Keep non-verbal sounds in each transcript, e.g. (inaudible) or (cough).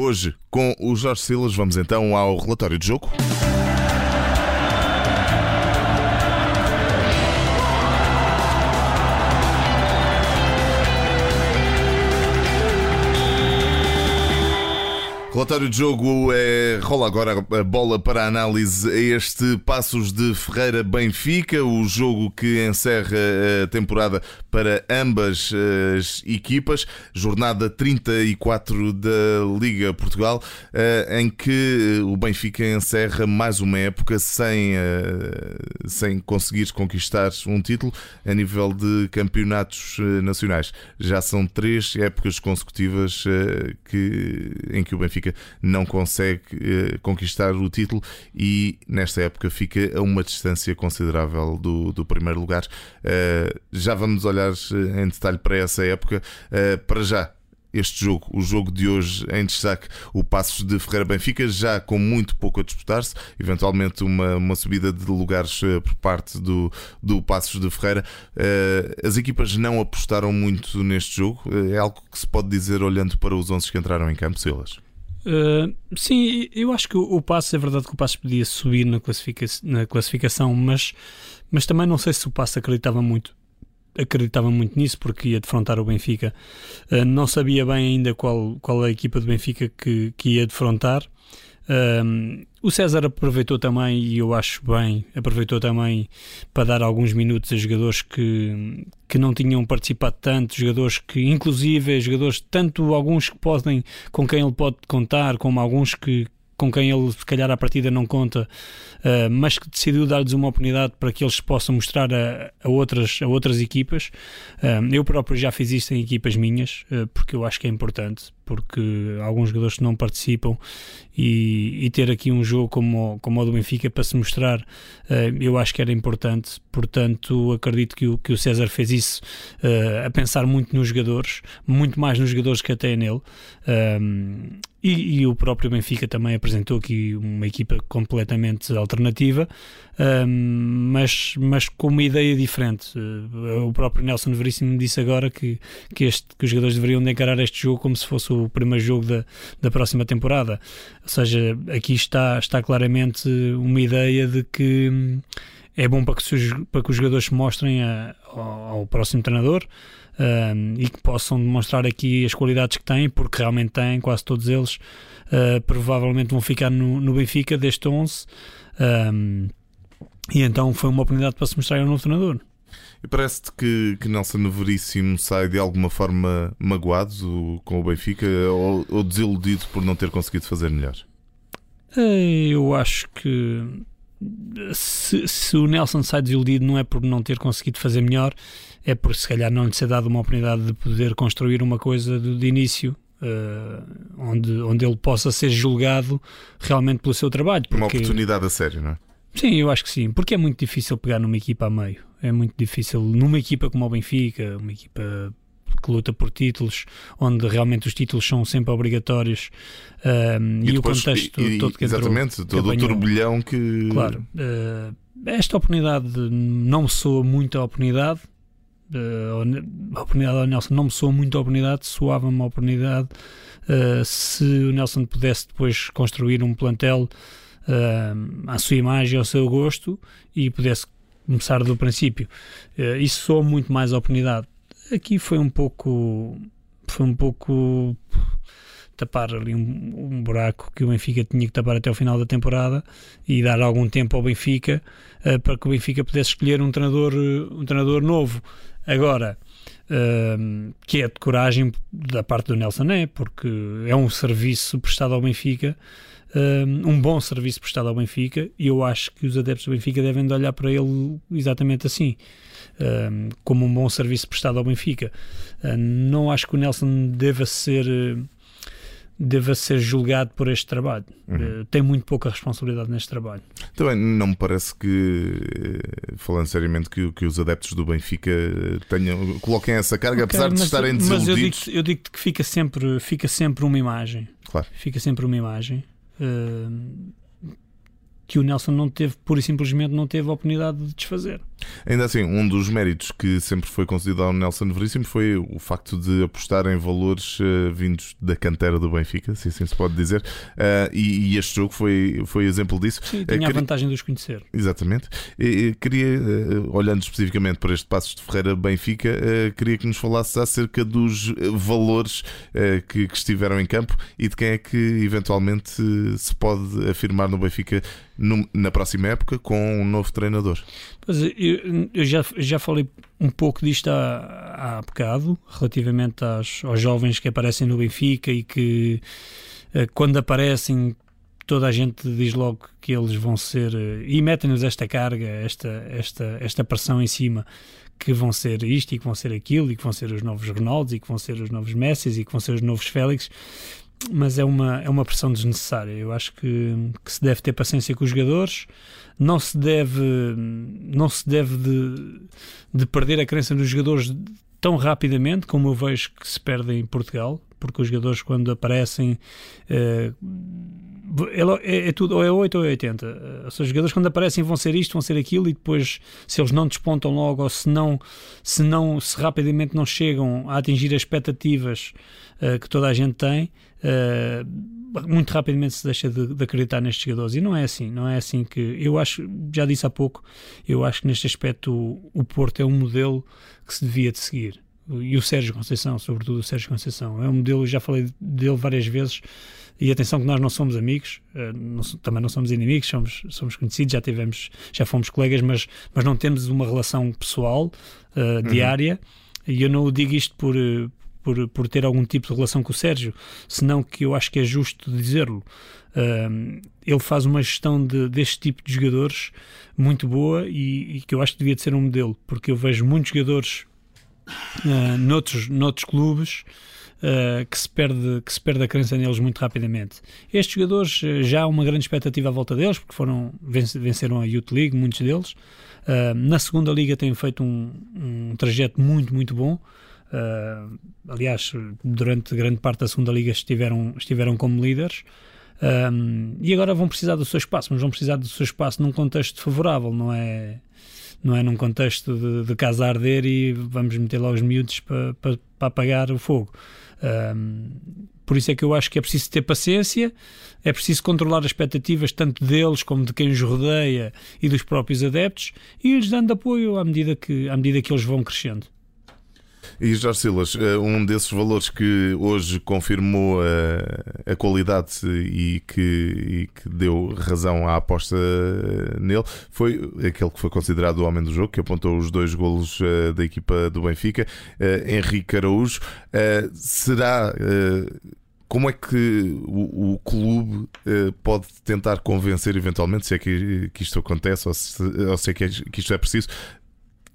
Hoje, com o Jorge Silas, vamos então ao relatório de jogo. Relatório de jogo é, rola agora a bola para a análise a este Passos de Ferreira Benfica, o jogo que encerra a temporada para ambas as equipas, jornada 34 da Liga Portugal, eh, em que o Benfica encerra mais uma época sem, eh, sem conseguir conquistar um título a nível de campeonatos eh, nacionais. Já são três épocas consecutivas que, em que o Benfica não consegue eh, conquistar o título e nesta época fica a uma distância considerável do, do primeiro lugar. Uh, já vamos olhar eh, em detalhe para essa época. Uh, para já, este jogo, o jogo de hoje em destaque, o Passos de Ferreira Benfica, já com muito pouco a disputar-se, eventualmente uma, uma subida de lugares por parte do, do Passos de Ferreira. As equipas não apostaram muito neste jogo, é algo que se pode dizer olhando para os 11 que entraram em campo, Silas. Uh, sim, eu acho que o, o Passo, é verdade que o Passo podia subir na, classifica na classificação, mas, mas também não sei se o Passo acreditava muito acreditava muito nisso porque ia defrontar o Benfica. Uh, não sabia bem ainda qual, qual é a equipa do Benfica que, que ia defrontar. Um, o César aproveitou também, e eu acho bem, aproveitou também para dar alguns minutos a jogadores que, que não tinham participado tanto, jogadores que, inclusive, jogadores, tanto alguns que podem, com quem ele pode contar, como alguns que, com quem ele se calhar à partida não conta, uh, mas que decidiu dar-lhes uma oportunidade para que eles possam mostrar a, a outras, a outras equipas. Uh, eu próprio já fiz isto em equipas minhas, uh, porque eu acho que é importante porque alguns jogadores não participam e, e, ter aqui um jogo como, como o do Benfica para se mostrar, uh, eu acho que era importante. Portanto, acredito que o, que o César fez isso uh, a pensar muito nos jogadores, muito mais nos jogadores que até nele. Um, e, e, o próprio Benfica também apresentou aqui uma equipa completamente alternativa, um, mas, mas com uma ideia diferente. Uh, o próprio Nelson Veríssimo disse agora que, que, este, que os jogadores deveriam encarar este jogo como se fosse o primeiro jogo da, da próxima temporada. Ou seja, aqui está, está claramente uma ideia de que hum, é bom para que, os, para que os jogadores se mostrem a, ao, ao, próximo treinador um, e que possam demonstrar aqui as qualidades que têm, porque realmente têm, quase todos eles. Uh, provavelmente vão ficar no, no Benfica deste 11. Um, e então foi uma oportunidade para se mostrar ao novo treinador. E parece-te que, que Nelson Veríssimo sai de alguma forma magoado com o Benfica ou, ou desiludido por não ter conseguido fazer melhor? Eh, eu acho que se, se, o Nelson sai desiludido não é por não ter conseguido fazer melhor, é por se calhar não lhe ser dado uma oportunidade de poder construir uma coisa de, de início. Uh, onde, onde ele possa ser julgado realmente pelo seu trabalho. Porque... Uma oportunidade a sério, não é? Sim, eu acho que sim, porque é muito difícil pegar numa equipa a meio. É muito difícil numa equipa como o Benfica, uma equipa que luta por títulos, onde realmente os títulos são sempre obrigatórios um, e, e depois, o contexto e, todo que Exatamente, entrou, todo que o turbilhão que. Claro, uh, esta oportunidade não me soa muito a oportunidade. Uh, a oportunidade ao Nelson não me soa muito a oportunidade, soava-me uma oportunidade. Uh, se o Nelson pudesse depois construir um plantel uh, à sua imagem, ao seu gosto e pudesse começar do princípio. Uh, isso soa muito mais oportunidade. Aqui foi um pouco. Foi um pouco tapar ali um, um, buraco que o Benfica tinha que tapar até o final da temporada e dar algum tempo ao Benfica uh, para que o Benfica pudesse escolher um treinador, um treinador novo. Agora, que é de coragem da parte do Nelson, é, porque é um serviço prestado ao Benfica um bom serviço prestado ao Benfica e eu acho que os adeptos do Benfica devem de olhar para ele exatamente assim. como um bom serviço prestado ao Benfica. não acho que o Nelson deva ser deva ser julgado por este trabalho. Uhum. Uh, tem muito pouca responsabilidade neste trabalho. Também não me parece que, eh, falando seriamente, que, que os adeptos do Benfica tenham, coloquem essa carga, okay, apesar de estarem desiludidos. Mas eu digo, eu digo que fica sempre, fica sempre uma imagem. Claro. Fica sempre uma imagem que o Nelson não teve, pura e simplesmente não teve a oportunidade de desfazer. Ainda assim, um dos méritos que sempre foi concedido ao Nelson Veríssimo foi o facto de apostar em valores uh, vindos da cantera do Benfica, se assim se pode dizer, uh, e, e, este jogo foi, foi exemplo disso. Sim, tinha uh, a vantagem de os conhecer. Exatamente. E, queria, olhando especificamente para este Passos de Ferreira Benfica, queria que nos falasse acerca dos valores que, que estiveram em campo e de quem é que eventualmente se pode afirmar no Benfica na próxima época com um novo treinador. Pois, eu, eu já, já falei um pouco disto há, há bocado, relativamente aos, aos jovens que aparecem no Benfica e que eh, quando aparecem toda a gente diz logo que eles vão ser eh, e metem-nos esta carga, esta, esta, esta pressão em cima que vão ser isto e que vão ser aquilo e que vão ser os novos Ronaldos e que vão ser os novos Messi e que vão ser os novos Félix mas é uma, é uma pressão desnecessária. Eu acho que, que se deve ter paciência com os jogadores, não se deve, não se deve de, de perder a crença nos jogadores tão rapidamente como eu vejo que se perde em Portugal, porque os jogadores quando aparecem é, é, é, tudo, ou é 8 ou é 80. Ou seja, os jogadores quando aparecem vão ser isto, vão ser aquilo, e depois, se eles não despontam logo, ou se não, se, não, se rapidamente não chegam a atingir as expectativas uh, que toda a gente tem, muito rapidamente se deixa de, de, acreditar nestes jogadores. E não é assim, não é assim que. Eu acho, já disse há pouco, eu acho que neste aspecto o, o Porto é um modelo que se devia de seguir. E o Sérgio Conceição, sobretudo o Sérgio Conceição, é um modelo, já falei dele várias vezes. E atenção que nós não somos amigos, uh, não, também não somos inimigos, somos, somos conhecidos, já tivemos, já fomos colegas, mas, mas não temos uma relação pessoal uh, diária. Uhum. E eu não digo isto por, por, por ter algum tipo de relação com o Sérgio, senão que eu acho que é justo dizê-lo. Uh, ele faz uma gestão de, deste tipo de jogadores muito boa e, e, que eu acho que devia de ser um modelo, porque eu vejo muitos jogadores uh, noutros, noutros clubes uh, que, se perde, que se perde a crença neles muito rapidamente. Estes jogadores já há uma grande expectativa à volta deles, porque foram, venceram a Youth League, muitos deles. Uh, na segunda liga têm feito um, um trajeto muito, muito bom. Uh, aliás, durante grande parte da segunda liga estiveram, estiveram como líderes. Um, e agora vão precisar do seu espaço, mas vão precisar do seu espaço num contexto favorável, não é, não é num contexto de, de casa arder e vamos meter lá os miúdos para, para, para apagar o fogo. Um, por isso é que eu acho que é preciso ter paciência, é preciso controlar as expectativas tanto deles como de quem os rodeia e dos próprios adeptos e lhes dando apoio à medida que, à medida que eles vão crescendo. E Jorge Silas, eh, um desses valores que hoje confirmou a, eh, a qualidade e que, e que, deu razão à aposta eh, nele foi aquele que foi considerado o homem do jogo, que apontou os dois golos da equipa do Benfica, Henrique Araújo. Será como é que o, o clube pode tentar convencer eventualmente, se é que, que isto acontece ou se, ou se é que, é, que isto é preciso,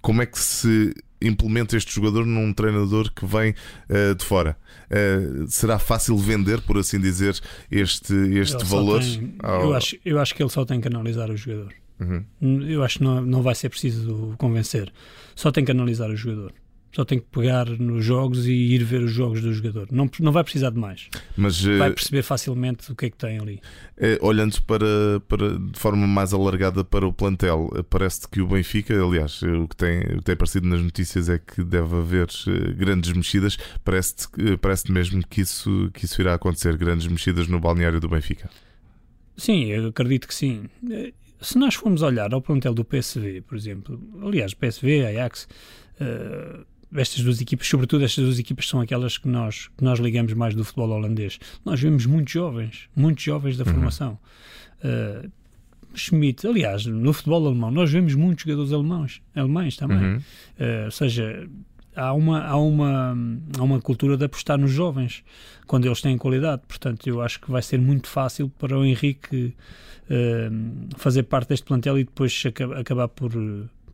como é que se implementa este jogador num treinador que vem uh, de fora? Uh, será fácil vender, por assim dizer, este, este valor? Tem, ao... eu, acho, eu acho que ele só tem que analisar o jogador. Uhum. Eu acho que não, não vai ser preciso convencer. Só tem que analisar o jogador. Só tem que pegar nos jogos e ir ver os jogos do jogador. Não, não vai precisar de mais. Mas, vai eh, perceber facilmente o que é que tem ali. É, olhando para, para, de forma mais alargada para o plantel, parece que o Benfica, aliás, o que, tem, o que tem aparecido nas notícias é que deve haver grandes mexidas. Parece-te parece mesmo que isso, que isso irá acontecer grandes mexidas no balneário do Benfica. Sim, eu acredito que sim. Se nós formos olhar ao plantel do PSV, por exemplo, aliás, PSV, Ajax. Uh, estas duas equipas, sobretudo estas duas equipas são aquelas que nós, que nós ligamos mais do futebol holandês. Nós vemos muitos jovens, muitos jovens da uhum. formação. Uh, Schmidt, aliás, no futebol alemão, nós vemos muitos jogadores alemães, alemães também. Uhum. Uh, ou seja, há uma, há, uma, há uma cultura de apostar nos jovens quando eles têm qualidade. Portanto, eu acho que vai ser muito fácil para o Henrique uh, fazer parte deste plantel e depois acabar por,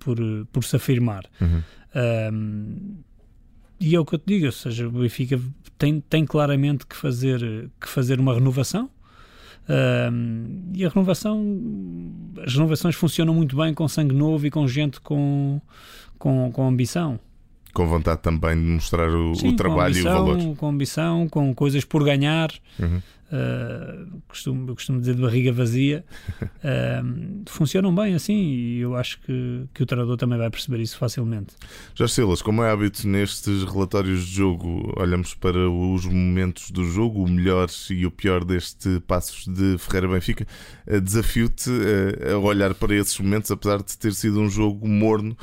por, por se afirmar. Uhum. Um, e é o que eu te digo, ou seja, o Benfica tem, tem claramente que fazer, que fazer uma renovação. Um, e a renovação, as renovações funcionam muito bem com sangue novo e com gente com, com, com ambição. Com vontade também de mostrar o, Sim, o trabalho ambição, e o valor. Com ambição, com coisas por ganhar. Uhum. Uh, costumo, eu costumo dizer de barriga vazia. Uh, (laughs) funcionam bem assim e eu acho que, que o treinador também vai perceber isso facilmente. Jorge Silas, como é hábito nestes relatórios de jogo, olhamos para os momentos do jogo, o melhor e o pior deste Passos de Ferreira Benfica. Uh, Desafio-te a olhar para esses momentos, apesar de ter sido um jogo morno,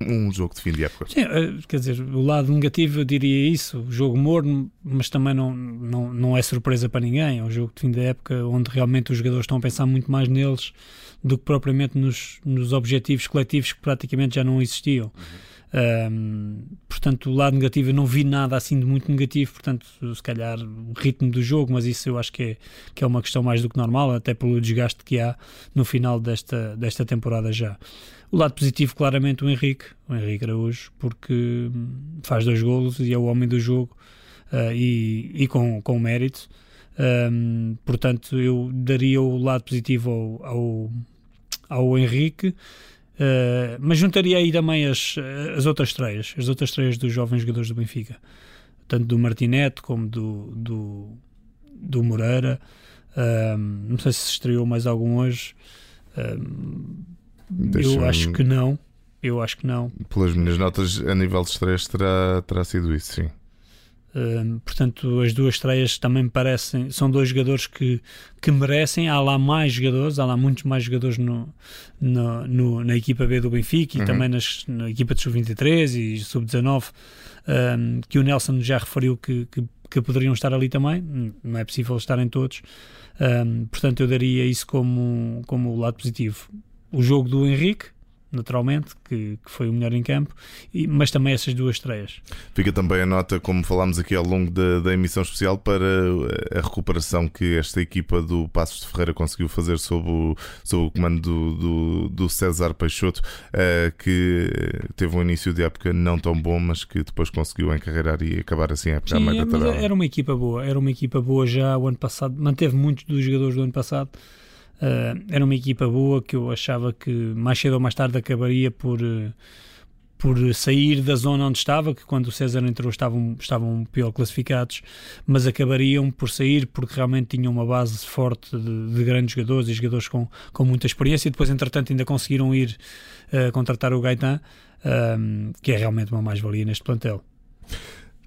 um jogo de fim de época. Sim, eh, quer dizer, o lado negativo eu diria isso, o jogo morno, mas também não, não, não é surpresa para ninguém. É um jogo de fim de época onde realmente os jogadores estão a pensar muito mais neles do que propriamente nos, nos objetivos coletivos que praticamente já não existiam. Uhum. Um, portanto, o lado negativo eu não vi nada assim de muito negativo, portanto, se calhar o ritmo do jogo, mas isso eu acho que é, que é uma questão mais do que normal, até pelo desgaste que há no final desta, desta temporada já. O lado positivo, claramente, o Henrique, o Henrique Araújo, porque faz dois golos e é o homem do jogo uh, e, e com, com mérito. Um, portanto, eu daria o lado positivo ao, ao, ao Henrique. Uh, mas juntaria aí também as, as outras estreias, as outras estreias dos jovens jogadores do Benfica, tanto do Martinete como do, do, do Moreira. não sei se estreou mais algum hoje. eu acho que não. Eu acho que não. Pelas minhas notas, a nível de estreias, terá, terá sido isso, sim portanto, as duas estreias também parecem, são dois jogadores que, que merecem. Há lá mais jogadores, há lá muitos mais jogadores no, no, no na equipa B do Benfica e uhum. também nas, na equipa de sub-23 e sub-19, um, que o Nelson já referiu que, que, que, poderiam estar ali também. Não é possível estarem todos. Um, portanto, eu daria isso como, como o lado positivo. O jogo do Henrique, naturalmente, que, que, foi o melhor em campo, e, mas também essas duas estreias. Fica também a nota, como falámos aqui ao longo da, da emissão especial, para a recuperação que esta equipa do Passos de Ferreira conseguiu fazer sob o, sob o comando do, do, do César Peixoto, uh, que teve um início de época não tão bom, mas que depois conseguiu encarreirar e acabar assim a época Sim, à meia da tabela. Era uma equipa boa, era uma equipa boa já o ano passado, manteve muitos dos jogadores do ano passado. Uh, era uma equipa boa que eu achava que mais cedo ou mais tarde acabaria por, uh, por sair da zona onde estava, que quando o César entrou estavam, estavam pior classificados, mas acabariam por sair porque realmente tinham uma base forte de, de grandes jogadores e jogadores com, com muita experiência e depois entretanto ainda conseguiram ir uh, contratar o Gaetan, que é realmente uma mais-valia neste plantel.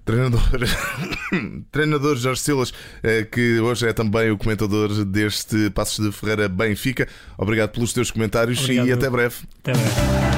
Treinador, (coughs) treinador Jorge Silas, eh, que hoje é também o comentador deste Passos de Ferreira Benfica. Obrigado pelos teus comentários Obrigado. e até breve. Até breve.